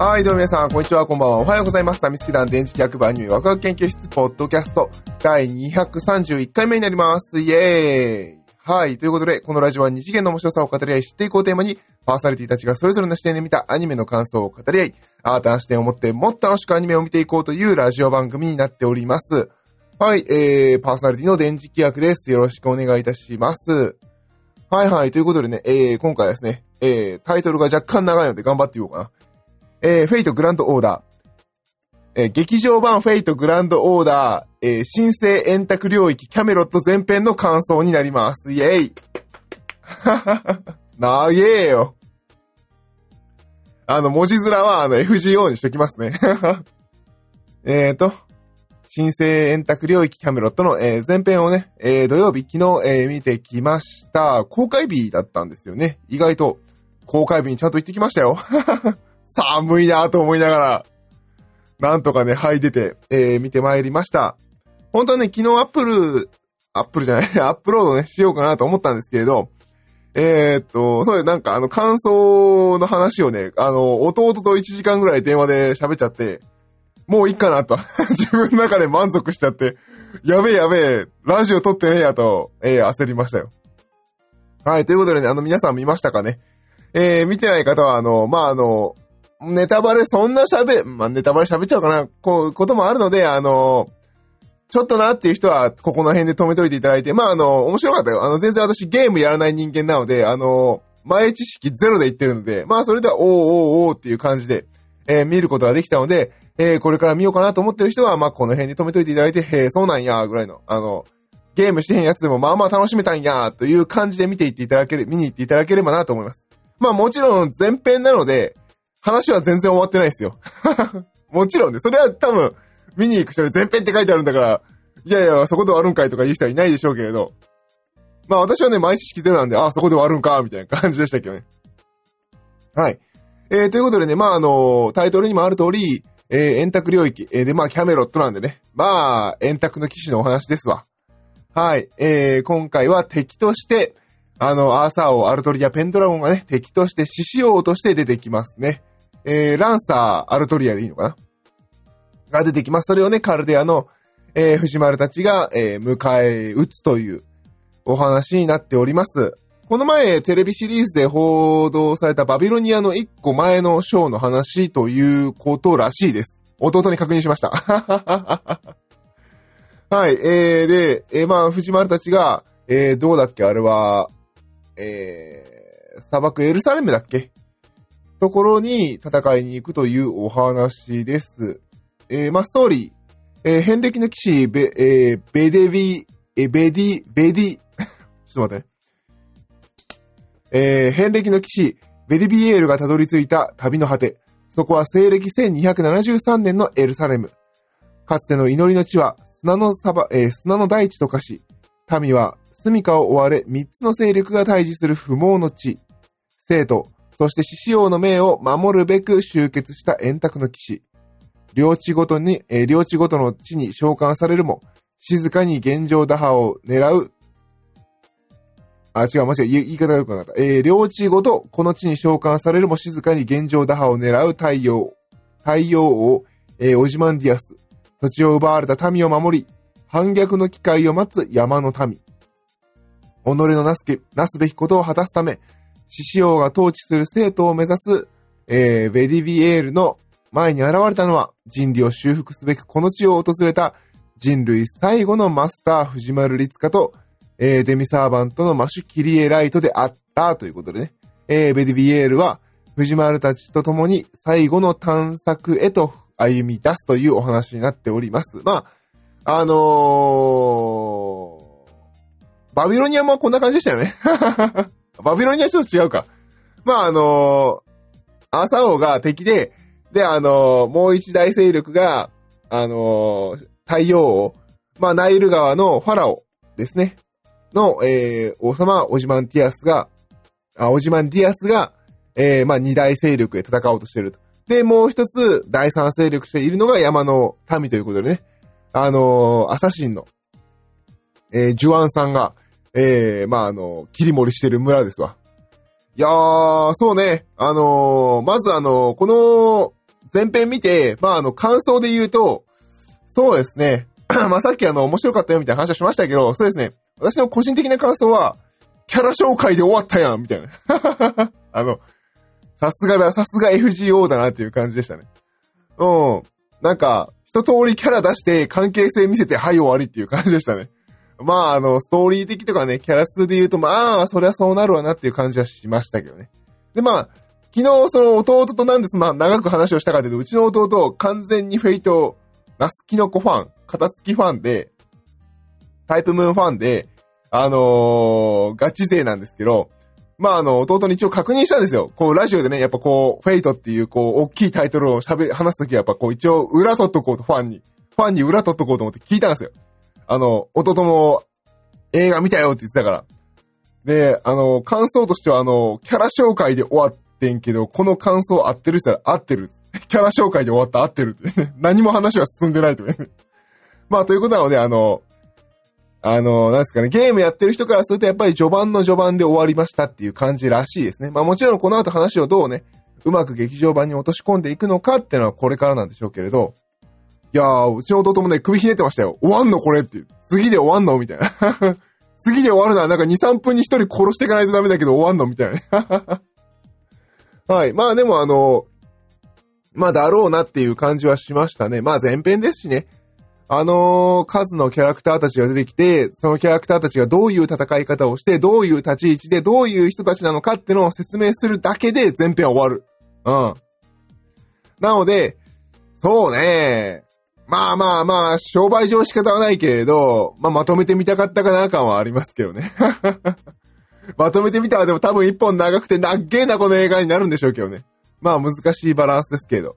はい、どうも皆さん、こんにちは、こんばんは。おはようございます。タミスキ団電磁気学番組ワクワク研究室ポッドキャスト第231回目になります。イエーイはい。ということで、このラジオは二次元の面白さを語り合い知っていこうテーマに、パーソナリティたちがそれぞれの視点で見たアニメの感想を語り合い、新たな視点を持ってもっと楽しくアニメを見ていこうというラジオ番組になっております。はい。えー、パーソナリティの電磁気学です。よろしくお願いいたします。はいはい。ということでね、えー、今回ですね、えー、タイトルが若干長いので頑張っていこうかな。えー、フェイトグランドオーダー。えー、劇場版フェイトグランドオーダー、えー、新生円卓領域キャメロット前編の感想になります。イェイ なげえよ。あの、文字面は、あの、FGO にしときますね。えーと、新生円卓領域キャメロットの、え、前編をね、え、土曜日、昨日、え、見てきました。公開日だったんですよね。意外と、公開日にちゃんと行ってきましたよ。寒いなと思いながら、なんとかね、はい出て、えー、見てまいりました。本当はね、昨日アップル、アップルじゃない、アップロードね、しようかなと思ったんですけれど、えー、っと、そうなんかあの感想の話をね、あの、弟と1時間ぐらい電話で喋っちゃって、もういいかなと、自分の中で満足しちゃって、やべえやべえ、ラジオ撮ってねえやと、えー、焦りましたよ。はい、ということでね、あの皆さん見ましたかねえー、見てない方は、あの、まあ、あの、ネタバレそんな喋、まあ、ネタバレ喋っちゃうかな、こう、こともあるので、あの、ちょっとなっていう人は、ここの辺で止めといていただいて、まあ、あの、面白かったよ。あの、全然私ゲームやらない人間なので、あの、前知識ゼロで言ってるので、まあ、それでは、おーおーおーっていう感じで、えー、見ることができたので、えー、これから見ようかなと思ってる人は、まあ、この辺で止めといていただいて、へえ、そうなんや、ぐらいの、あの、ゲームしてへんやつでも、まあまあ楽しめたんや、という感じで見ていっていただける、見に行っていただければなと思います。まあ、もちろん前編なので、話は全然終わってないですよ。もちろんね、それは多分、見に行く人に前編って書いてあるんだから、いやいや、そこで終わるんかいとか言う人はいないでしょうけれど。まあ私はね、毎知識ゼロなんで、ああ、そこで終わるんか、みたいな感じでしたけどね。はい。えー、ということでね、まああのタイトルにもある通り、えー、円卓領域、えー、で、まあキャメロットなんでね。まあ、円卓の騎士のお話ですわ。はい。えー、今回は敵として、あの、アーサー王、アルトリア、ペンドラゴンがね、敵として獅子王として出てきますね。えー、ランサー、アルトリアでいいのかな？が出てきます。それをね、カルデアの、えー、藤丸たちが、えー、迎え撃つというお話になっております。この前、テレビシリーズで報道されたバビロニアの一個前のショーの話ということらしいです。弟に確認しました。はい、えー、で、えー、まあ、藤丸たちが、えー、どうだっけ？あれは、えー、砂漠エルサレムだっけ？ところに戦いに行くというお話です。えー、まあ、ストーリー、えー、遍歴の騎士、ベ、えー、ベデビ、え、ベディ、ベディ、ちょっと待って。えー、遍歴の騎士、ベディビエールがたどり着いた旅の果て。そこは西暦1273年のエルサレム。かつての祈りの地は砂の砂、えー、砂の大地と化し、民は住処を追われ三つの勢力が対峙する不毛の地。生徒、そして獅子王の命を守るべく集結した円卓の騎士。領地ごとに、えー、領地ごとの地に召喚されるも、静かに現状打破を狙う。あ、違う、間違い、言い方がよくなかった。えー、領地ごとこの地に召喚されるも静かに現状打破を狙う太陽、太陽王、えー、オジマンディアス。土地を奪われた民を守り、反逆の機会を待つ山の民。己のなすけ、なすべきことを果たすため、獅子王が統治する生徒を目指す、えー、ベディビエールの前に現れたのは、人類を修復すべくこの地を訪れた人類最後のマスター藤丸律香と、えー、デミサーバントのマシュキリエライトであったということでね、えー、ベディビエールは藤丸たちと共に最後の探索へと歩み出すというお話になっております。まあ、あのー、バビロニアもこんな感じでしたよね。バビロニアちょっと違うか。まあ、あのー、アサー王が敵で、で、あのー、もう一大勢力が、あのー、太陽王、まあ、ナイル川のファラオですね。の、えー、王様、オジマンティアスが、あ、オジマンディアスが、えー、まあ、二大勢力で戦おうとしてると。で、もう一つ、第三勢力しているのが山の民ということでね。あのー、アサシンの、えー、ジュアンさんが、えー、まあ、あの、切り盛りしてる村ですわ。いやー、そうね。あのー、まずあのー、この、前編見て、まあ、あの、感想で言うと、そうですね。ま、さっきあの、面白かったよみたいな話をしましたけど、そうですね。私の個人的な感想は、キャラ紹介で終わったやんみたいな。あの、さすがだ、さすが FGO だなっていう感じでしたね。うん。なんか、一通りキャラ出して関係性見せて、はい終わりっていう感じでしたね。まあ、あの、ストーリー的とかね、キャラ数で言うと、まあ、そりゃそうなるわなっていう感じはしましたけどね。で、まあ、昨日その弟となんです、まあ、長く話をしたかというと、うちの弟、完全にフェイト、ナスキノコファン、片付きファンで、タイプムーンファンで、あのー、ガチ勢なんですけど、まあ、あの、弟に一応確認したんですよ。こう、ラジオでね、やっぱこう、フェイトっていう、こう、大きいタイトルを喋、話すときはやっぱこう、一応、裏取っとこうと、ファンに。ファンに裏取っとこうと思って聞いたんですよ。あの、弟も映画見たよって言ってたから。で、あの、感想としてはあの、キャラ紹介で終わってんけど、この感想合ってる人は合ってる。キャラ紹介で終わった合ってるって、ね。何も話は進んでないとね。まあ、ということなので、あの、あの、なんですかね、ゲームやってる人からするとやっぱり序盤の序盤で終わりましたっていう感じらしいですね。まあもちろんこの後話をどうね、うまく劇場版に落とし込んでいくのかっていうのはこれからなんでしょうけれど、いやー、うちの弟もね、首ひねってましたよ。終わんのこれって。次で終わんのみたいな。次で終わるのはなんか2、3分に1人殺していかないとダメだけど終わんのみたいな。はい。まあでもあの、まあだろうなっていう感じはしましたね。まあ前編ですしね。あのー、数のキャラクターたちが出てきて、そのキャラクターたちがどういう戦い方をして、どういう立ち位置で、どういう人たちなのかってのを説明するだけで前編は終わる。うん。なので、そうね。まあまあまあ、商売上仕方はないけれど、まあまとめてみたかったかな感はありますけどね。まとめてみたらでも多分一本長くてなっげえなこの映画になるんでしょうけどね。まあ難しいバランスですけど。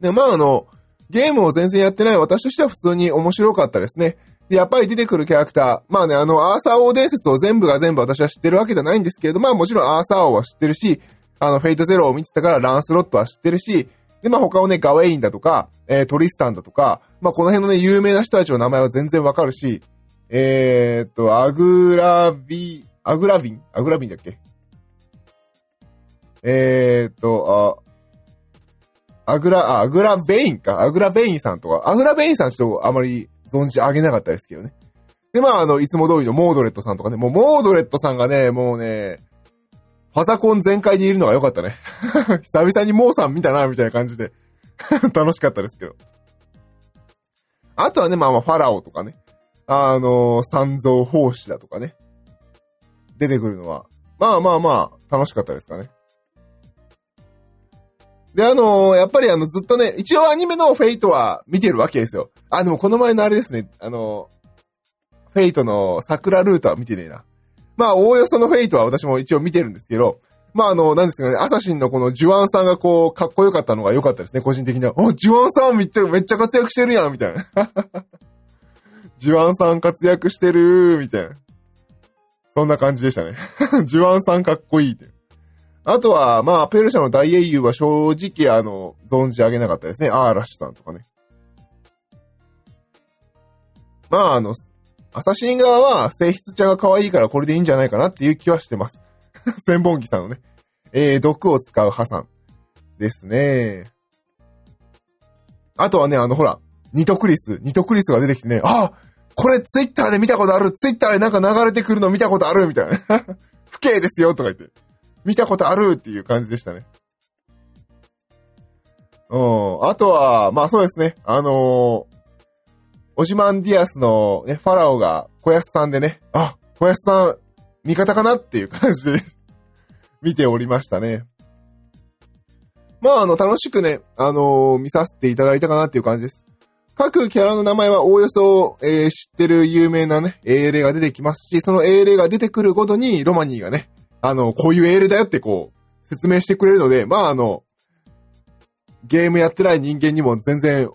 で、まああの、ゲームを全然やってない私としては普通に面白かったですね。で、やっぱり出てくるキャラクター。まあね、あの、アーサー王伝説を全部が全部私は知ってるわけじゃないんですけれど、まあもちろんアーサー王は知ってるし、あの、フェイトゼロを見てたからランスロットは知ってるし、で、まあ他をね、ガウェインだとか、えー、トリスタンだとか、まあこの辺のね、有名な人たちの名前は全然わかるし、えー、っと、アグラビ、アグラビン？アグラビンだっけ？えー、っと、あ、アグラ、アグラベインか。アグラベインさんとか。アグラベインさんちょっとあまり存じ上げなかったですけどね。で、まあ、あの、いつも通りのモードレットさんとかね。もう、モードレットさんがね、もうね、パザコン全開でいるのが良かったね。久々にモーさん見たな、みたいな感じで。楽しかったですけど。あとはね、まあまあ、ファラオとかね。あのー、三蔵法師だとかね。出てくるのは。まあまあまあ、楽しかったですかね。で、あのー、やっぱりあの、ずっとね、一応アニメのフェイトは見てるわけですよ。あ、でもこの前のあれですね、あのー、フェイトの桜ルートは見てねえな。まあ、おおよそのフェイトは私も一応見てるんですけど、まあ、あの、なんですかね、アサシンのこのジュワンさんがこう、かっこよかったのが良かったですね、個人的には。お、ジュワンさんめっちゃ、めっちゃ活躍してるやん、みたいな。ジュワンさん活躍してるみたいな。そんな感じでしたね。ジュワンさんかっこいいって。あとは、まあ、ペルシャの大英雄は正直、あの、存じ上げなかったですね。アーラッシュさんとかね。まあ、あの、アサシン側は性質ちゃんが可愛いからこれでいいんじゃないかなっていう気はしてます。千本木さんのね。えー、毒を使う破産ですね。あとはね、あの、ほら、ニトクリス、ニトクリスが出てきてね、あこれツイッターで見たことある、ツイッターでなんか流れてくるの見たことあるみたいな。不敬ですよとか言って。見たことあるっていう感じでしたね。うん。あとは、まあそうですね。あのー、オジマンディアスのね、ファラオが小安さんでね、あ、小安さん、味方かなっていう感じで 見ておりましたね。まあ、あの、楽しくね、あのー、見させていただいたかなっていう感じです。各キャラの名前はおおよそ、えー、知ってる有名なね、英霊が出てきますし、その英霊が出てくるごとに、ロマニーがね、あの、こういう英霊だよってこう、説明してくれるので、まあ、あの、ゲームやってない人間にも全然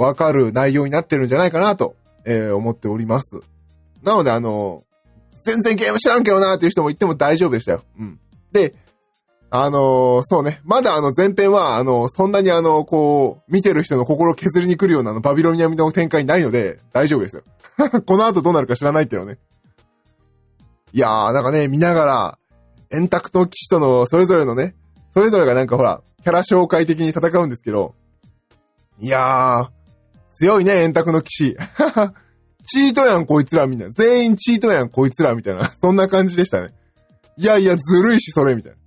わかる内容になってるんじゃないかなと、えー、思っております。なので、あの、全然ゲーム知らんけどなーっていう人も言っても大丈夫でしたよ。うん。で、あのー、そうね。まだあの前編は、あの、そんなにあの、こう、見てる人の心を削りに来るようなあのバビロニアミの展開ないので、大丈夫ですよ。この後どうなるか知らないっていうのね。いやー、なんかね、見ながら、円卓と騎士とのそれぞれのね、それぞれがなんかほら、キャラ紹介的に戦うんですけど、いやー、強いね、円卓の騎士。チートやん、こいつら、みたいな。全員チートやん、こいつら、みたいな。そんな感じでしたね。いやいや、ずるいし、それ、みたいな。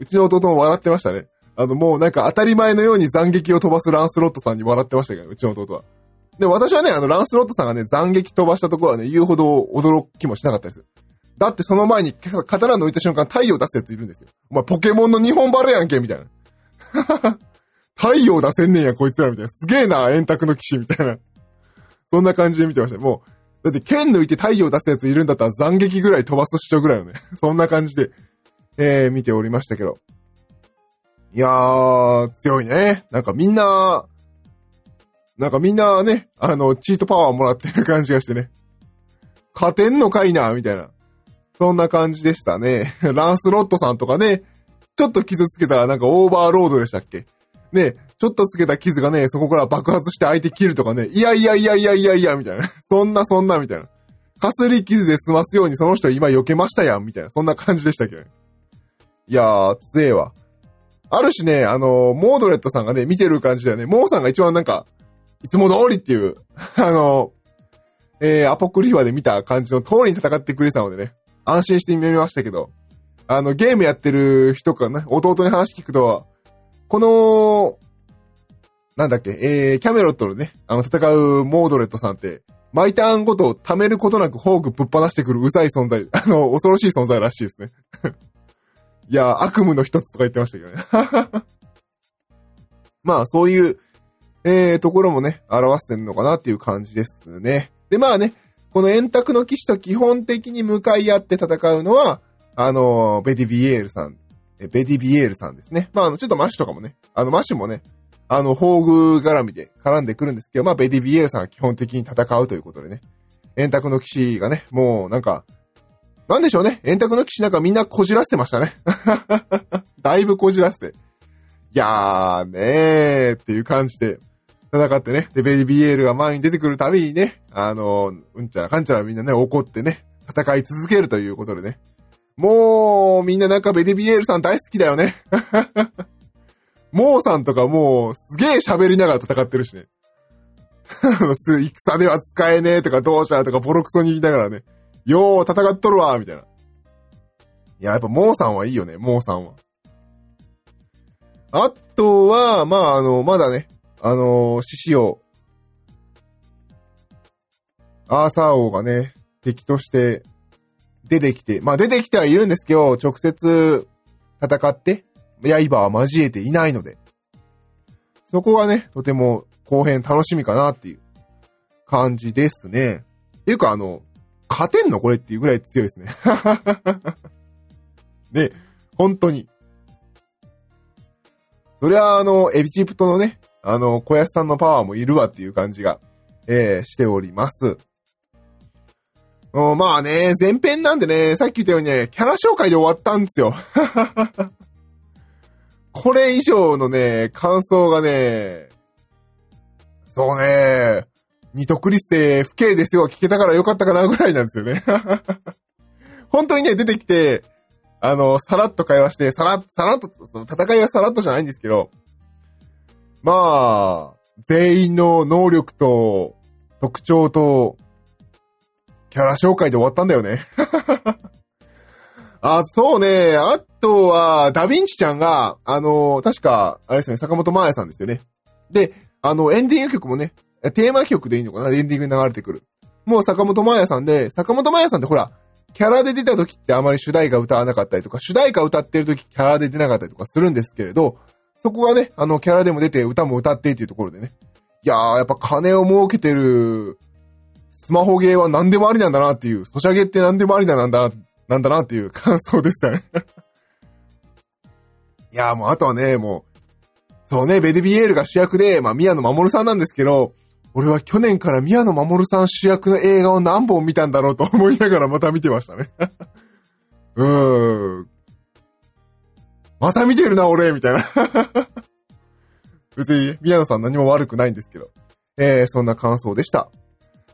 うちの弟も笑ってましたね。あの、もうなんか当たり前のように斬撃を飛ばすランスロットさんに笑ってましたけど、うちの弟は。で、私はね、あの、ランスロットさんがね、斬撃飛ばしたところはね、言うほど驚きもしなかったですよ。だってその前に、刀抜いた瞬間太陽出すやついるんですよ。お前、ポケモンの日本バレやんけ、みたいな。太陽出せんねんや、こいつら、みたいな。すげえな、円卓の騎士、みたいな。そんな感じで見てました。もう、だって剣抜いて太陽出すやついるんだったら斬撃ぐらい飛ばす主張ぐらいのね。そんな感じで、えー、見ておりましたけど。いやー、強いね。なんかみんな、なんかみんなね、あの、チートパワーもらってる感じがしてね。勝てんのかいな、みたいな。そんな感じでしたね。ランスロットさんとかね、ちょっと傷つけたらなんかオーバーロードでしたっけ？ね、ちょっとつけた傷がね、そこから爆発して相手切るとかね、いやいやいやいやいやいや、みたいな。そんなそんな、みたいな。かすり傷で済ますようにその人今避けましたやん、みたいな。そんな感じでしたけ？ど。いやー、強えわ。あるしね、あのモードレットさんがね、見てる感じだよね。モーさんが一番なんか、いつも通りっていう、あのえー、アポクリファで見た感じの通りに戦ってくれたのでね、安心して見ましたけど、あの、ゲームやってる人かな、弟に話聞くと、この、なんだっけ、えー、キャメロットのね、あの、戦うモードレットさんって、毎ターンごと貯めることなくフォークぶっ放してくるうざい存在、あの、恐ろしい存在らしいですね。いや、悪夢の一つとか言ってましたけどね。まあ、そういう、えー、ところもね、表してるのかなっていう感じですね。で、まあね、この円卓の騎士と基本的に向かい合って戦うのは、あの、ベディビエールさん、ベディビエールさんですね。まあ、あの、ちょっとマシュとかもね、あの、マシュもね、あの、宝具絡みで絡んでくるんですけど、まあ、ベディビエールさんは基本的に戦うということでね。円卓の騎士がね、もうなんか、なんでしょうね。円卓の騎士なんかみんなこじらせてましたね。だいぶこじらせて。いやーねーっていう感じで戦ってね。で、ベイビエールが前に出てくるたびにね、あの、うんちゃらかんちゃらみんなね、怒ってね、戦い続けるということでね。もう、みんななんかベデビエールさん大好きだよね。モーさんとかもう、すげえ喋りながら戦ってるしね。戦では使えねえとかどうしたとかボロクソに言いながらね。よー、戦っとるわみたいな。いや、やっぱモーさんはいいよね、モーさんは。あとは、まあ、あの、まだね、あの獅子王、アーサー王がね、敵として出てきて、まあ出てきてはいるんですけど、直接戦って、刃は交えていないので、そこがね、とても後編楽しみかなっていう感じですね。っていうかあの、勝てんの？これっていうぐらい強いですね。ね、本当に。そりゃあの、エビチプトのね、あの、小安さんのパワーもいるわっていう感じが、えー、しております。うんまあね、前編なんでね、さっき言ったようにね、キャラ紹介で終わったんですよ。これ以上のね、感想がね、そうね、ニトクリステ不敬ですよ、聞けたからよかったかなぐらいなんですよね。本当にね、出てきて、あの、さらっと会話して、さらっ、さらっと、戦いはさらっとじゃないんですけど、まあ、全員の能力と特徴と、キャラ紹介で終わったんだよね。あ、そうね。あとは、ダヴィンチちゃんが、あの、確か、あれですね、坂本真綾さんですよね。で、あの、エンディング曲もね、テーマ曲でいいのかなエンディングに流れてくる。もう坂本真綾さんで、坂本真綾さんってほら、キャラで出た時ってあまり主題歌歌わなかったりとか、主題歌歌ってる時キャラで出なかったりとかするんですけれど、そこがね、あの、キャラでも出て歌も歌ってっていうところでね。いやー、やっぱ金を儲けてるスマホゲーは何でもありなんだなっていう、ソシャゲって何でもありなんだ、なんだなっていう感想でしたね いやもうあとはね、もう、そうね、ベデビエールが主役で、まあ宮野守さんなんですけど、俺は去年から宮野守さん主役の映画を何本見たんだろうと思いながらまた見てましたね うーん。また見てるな、俺みたいな 別に、宮野さん何も悪くないんですけど。えー、そんな感想でした。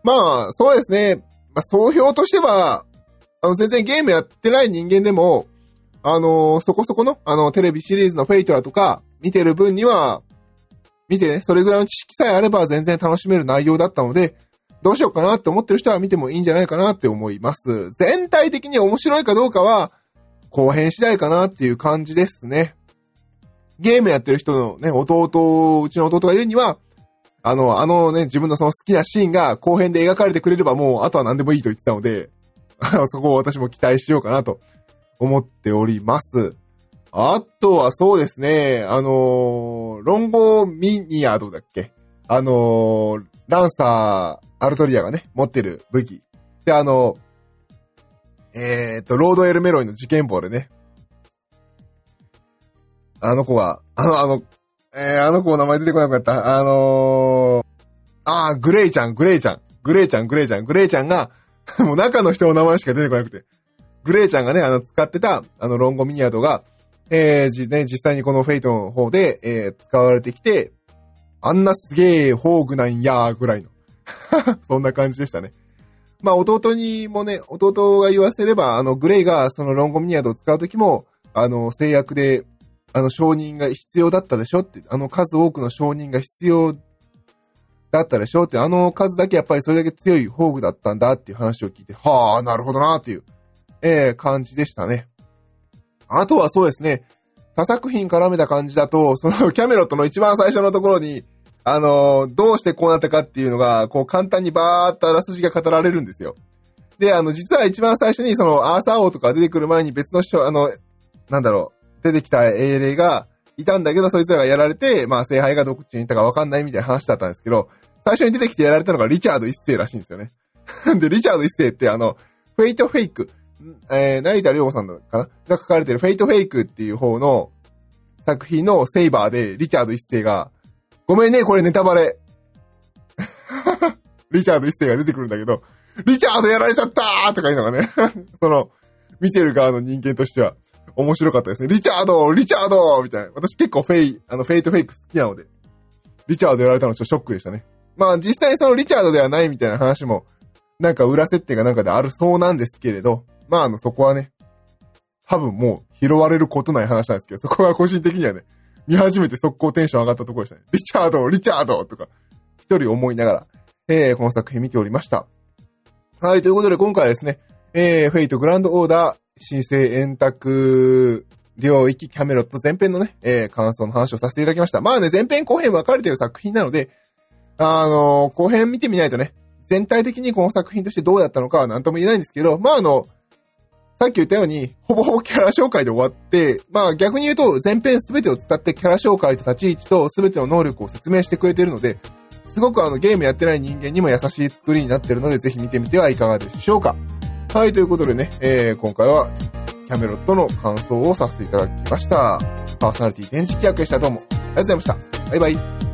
まあ、そうですね。まあ、総評としては、あの、全然ゲームやってない人間でも、あのーそこそこの、あの、テレビシリーズのフェイトだとか、見てる分には、見てね、それぐらいの知識さえあれば全然楽しめる内容だったので、どうしようかなって思ってる人は見てもいいんじゃないかなって思います。全体的に面白いかどうかは、後編次第かなっていう感じですね。ゲームやってる人のね、弟、うちの弟が言うには、あの、あのね、自分のその好きなシーンが後編で描かれてくれればもう、あとは何でもいいと言ってたので、そこを私も期待しようかなと思っております。あとはそうですね、あのーロンゴミニアードだっけ？あのーランサー、アルトリアがね、持ってる武器。で、あの、えーっと、ロードエルメロイの事件簿でね、あの子が、あの、あの、えー、あの子の名前出てこなかった。あのー、あー、グレイちゃん、グレイちゃん、グレイちゃん、グレイちゃん、グレイちゃんが、もう中の人の名前しか出てこなくて。グレイちゃんがね、あの、使ってた、あの、ロンゴミニアドが、えー、じ、ね、実際にこのフェイトの方で、えー、使われてきて、あんなすげえ宝具なんやーぐらいの。そんな感じでしたね。まあ、弟にもね、弟が言わせれば、あの、グレイがそのロンゴミニアドを使うときも、あの、制約で、あの、承認が必要だったでしょ？って、あの数多くの承認が必要だったでしょ？って、あの数だけやっぱりそれだけ強い宝具だったんだっていう話を聞いて、はあ、なるほどなっていう、えー、感じでしたね。あとはそうですね、他作品絡めた感じだと、そのキャメロットの一番最初のところに、あのーどうしてこうなったかっていうのが、こう簡単にバーっとあらすじが語られるんですよ。で、あの、実は一番最初にそのアーサー王とか出てくる前に別の人、あの、なんだろう、出てきた英霊がいたんだけど、そいつらがやられて、まあ、聖杯がどっちにいたかわかんないみたいな話だったんですけど、最初に出てきてやられたのがリチャード一世らしいんですよね。で、リチャード一世ってあの、フェイトフェイク、えー、成田良悟さんかなが書かれてるフェイトフェイクっていう方の作品のセイバーでリチャード一世が、ごめんね、これネタバレ。リチャード一世が出てくるんだけど、リチャードやられちゃったーとかいうのがね、その、見てる側の人間としては面白かったですね。リチャードリチャードみたいな。私結構フェイ、あの、フェイトフェイク好きなので、リチャードやられたのちょっとショックでしたね。まあ実際そのリチャードではないみたいな話も、なんか裏設定がなんかであるそうなんですけれど、まああの、そこはね、多分もう拾われることない話なんですけど、そこは個人的にはね、見始めて速攻テンション上がったところでしたね。リチャードリチャードとか、一人思いながら、えー、この作品見ておりました。はい、ということで今回はですね、えー、フェイトグランドオーダー、新生円卓領域キャメロット前編のね、えー、感想の話をさせていただきました。まあね、前編後編分かれてる作品なので、あのー後編見てみないとね、全体的にこの作品としてどうだったのかは何とも言えないんですけど、まああの、さっき言ったように、ほぼほぼキャラ紹介で終わって、まあ逆に言うと、前編すべてを使ってキャラ紹介と立ち位置とすべての能力を説明してくれてるので、すごくあのゲームやってない人間にも優しい作りになってるので、ぜひ見てみてはいかがでしょうか。はい、ということでね、えー、今回は、キャメロットの感想をさせていただきました。パーソナリティ展示企画でした。どうも、ありがとうございました。バイバイ。